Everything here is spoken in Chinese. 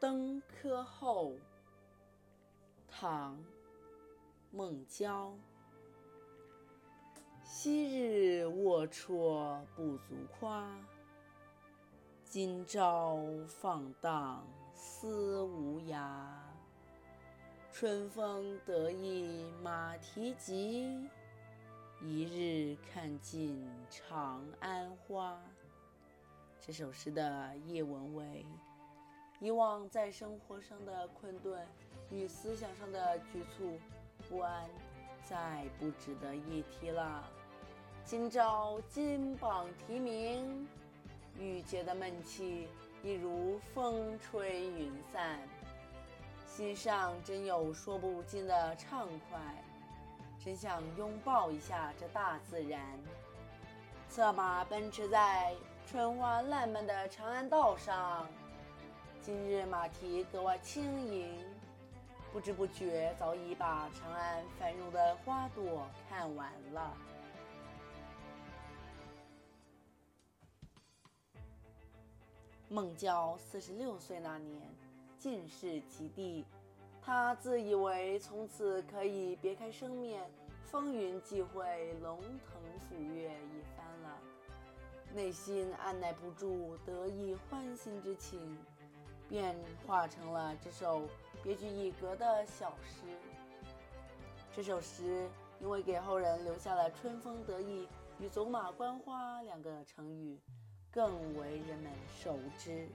登科后，唐·孟郊。昔日龌龊不足夸，今朝放荡思无涯。春风得意马蹄疾，一日看尽长安花。这首诗的叶文为：以往在生活上的困顿与思想上的局促不安，再不值得一提了。今朝金榜题名，郁结的闷气一如风吹云散，心上真有说不尽的畅快，真想拥抱一下这大自然。策马奔驰在。春花烂漫的长安道上，今日马蹄格外轻盈，不知不觉早已把长安繁荣的花朵看完了。孟郊四十六岁那年，进士及第，他自以为从此可以别开生面，风云际会，龙腾虎跃一番了。内心按耐不住得意欢欣之情，便化成了这首别具一格的小诗。这首诗因为给后人留下了“春风得意”与“走马观花”两个成语，更为人们熟知。